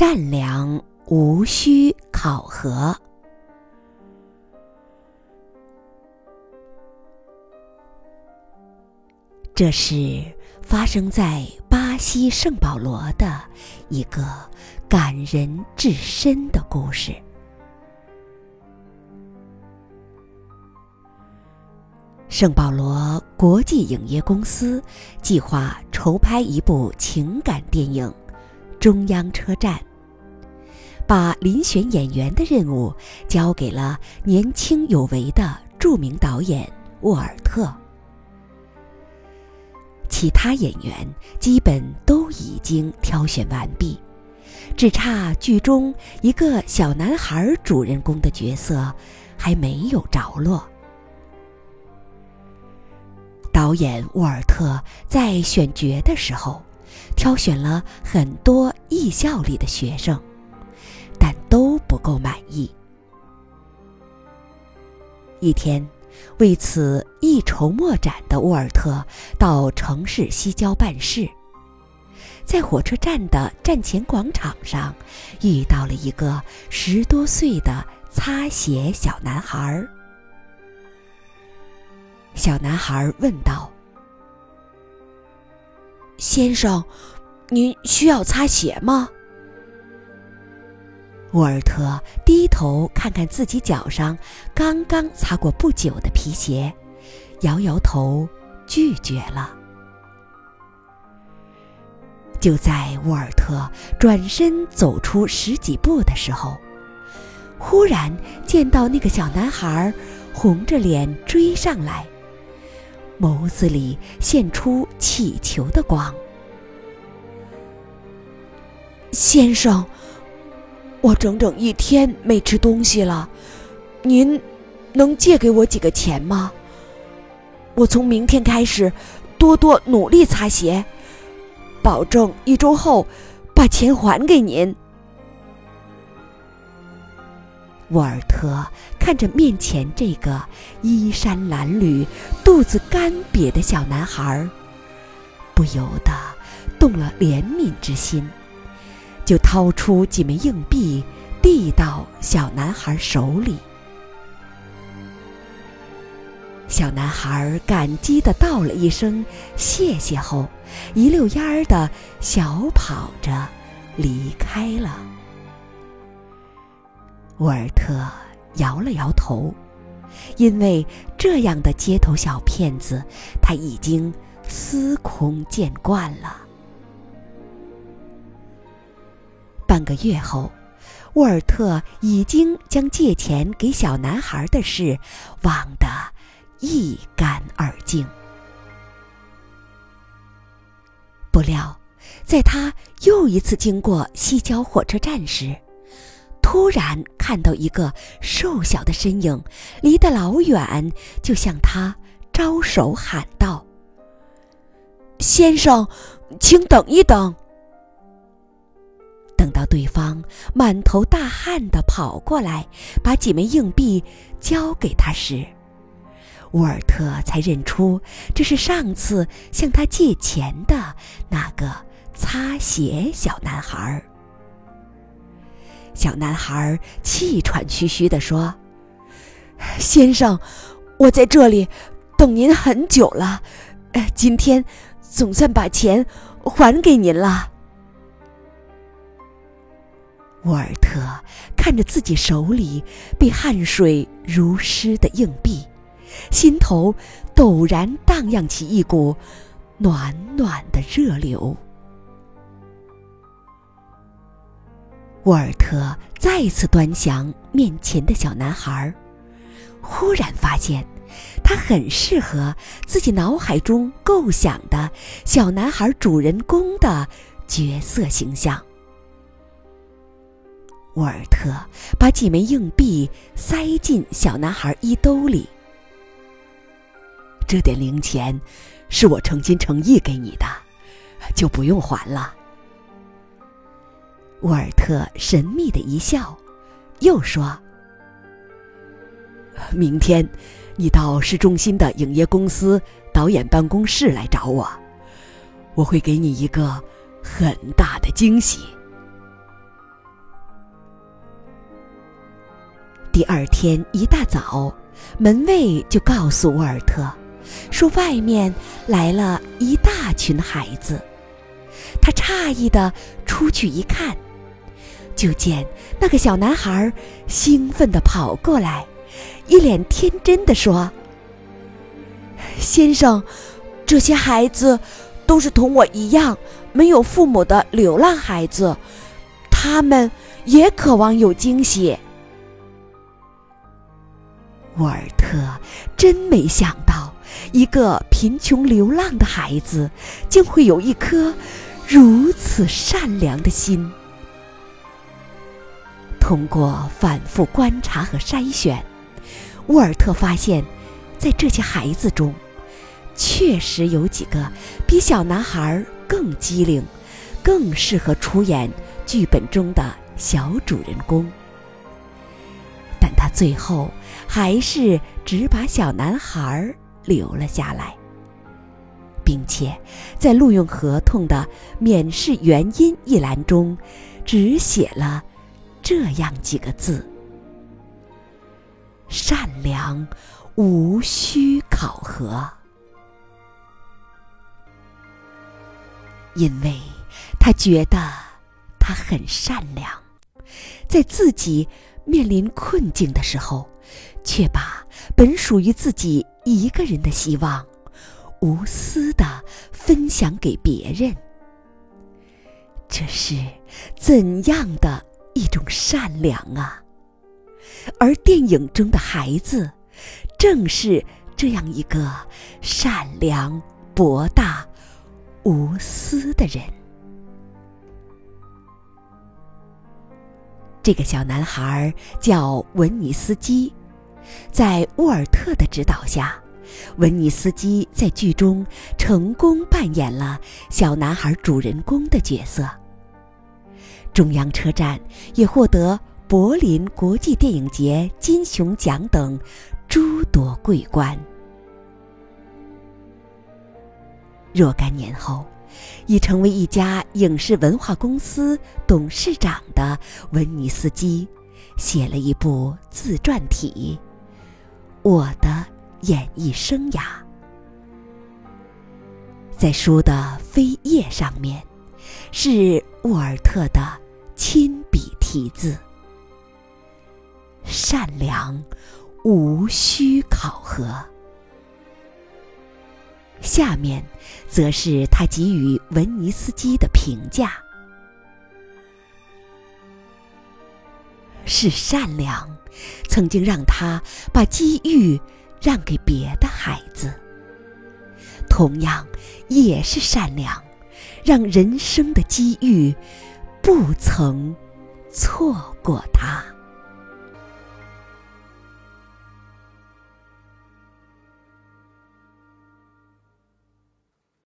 善良无需考核。这是发生在巴西圣保罗的一个感人至深的故事。圣保罗国际影业公司计划筹拍一部情感电影《中央车站》，把遴选演员的任务交给了年轻有为的著名导演沃尔特。其他演员基本都已经挑选完毕，只差剧中一个小男孩主人公的角色还没有着落。导演沃尔特在选角的时候，挑选了很多艺校里的学生，但都不够满意。一天，为此一筹莫展的沃尔特到城市西郊办事，在火车站的站前广场上遇到了一个十多岁的擦鞋小男孩。小男孩问道：“先生，您需要擦鞋吗？”沃尔特低头看看自己脚上刚刚擦过不久的皮鞋，摇摇头，拒绝了。就在沃尔特转身走出十几步的时候，忽然见到那个小男孩红着脸追上来。眸子里现出乞求的光。先生，我整整一天没吃东西了，您能借给我几个钱吗？我从明天开始多多努力擦鞋，保证一周后把钱还给您。沃尔特看着面前这个衣衫褴褛、肚子干瘪的小男孩，不由得动了怜悯之心，就掏出几枚硬币递到小男孩手里。小男孩感激的道了一声谢谢后，一溜烟儿的小跑着离开了。沃尔特摇了摇头，因为这样的街头小骗子他已经司空见惯了。半个月后，沃尔特已经将借钱给小男孩的事忘得一干二净。不料，在他又一次经过西郊火车站时，突然看到一个瘦小的身影，离得老远，就向他招手喊道：“先生，请等一等。”到对方满头大汗的跑过来，把几枚硬币交给他时，沃尔特才认出这是上次向他借钱的那个擦鞋小男孩。小男孩气喘吁吁地说：“先生，我在这里等您很久了，今天总算把钱还给您了。”沃尔特看着自己手里被汗水如湿的硬币，心头陡然荡漾起一股暖暖的热流。沃尔特再次端详面前的小男孩，忽然发现，他很适合自己脑海中构想的小男孩主人公的角色形象。沃尔特把几枚硬币塞进小男孩衣兜里，这点零钱是我诚心诚意给你的，就不用还了。沃尔特神秘的一笑，又说：“明天，你到市中心的影业公司导演办公室来找我，我会给你一个很大的惊喜。”第二天一大早，门卫就告诉沃尔特，说外面来了一大群孩子。他诧异的出去一看，就见那个小男孩兴奋地跑过来，一脸天真地说：“先生，这些孩子都是同我一样没有父母的流浪孩子，他们也渴望有惊喜。”沃尔特真没想到，一个贫穷流浪的孩子竟会有一颗如此善良的心。通过反复观察和筛选，沃尔特发现，在这些孩子中，确实有几个比小男孩更机灵，更适合出演剧本中的小主人公。他最后还是只把小男孩留了下来，并且在录用合同的免试原因一栏中，只写了这样几个字：“善良，无需考核。”因为他觉得他很善良，在自己。面临困境的时候，却把本属于自己一个人的希望，无私的分享给别人，这是怎样的一种善良啊！而电影中的孩子，正是这样一个善良、博大、无私的人。这个小男孩叫文尼斯基，在沃尔特的指导下，文尼斯基在剧中成功扮演了小男孩主人公的角色。中央车站也获得柏林国际电影节金熊奖等诸多桂冠。若干年后。已成为一家影视文化公司董事长的温尼斯基，写了一部自传体《我的演艺生涯》。在书的扉页上面，是沃尔特的亲笔题字：“善良，无需考核。”下面，则是他给予文尼斯基的评价：是善良，曾经让他把机遇让给别的孩子；同样，也是善良，让人生的机遇不曾错过他。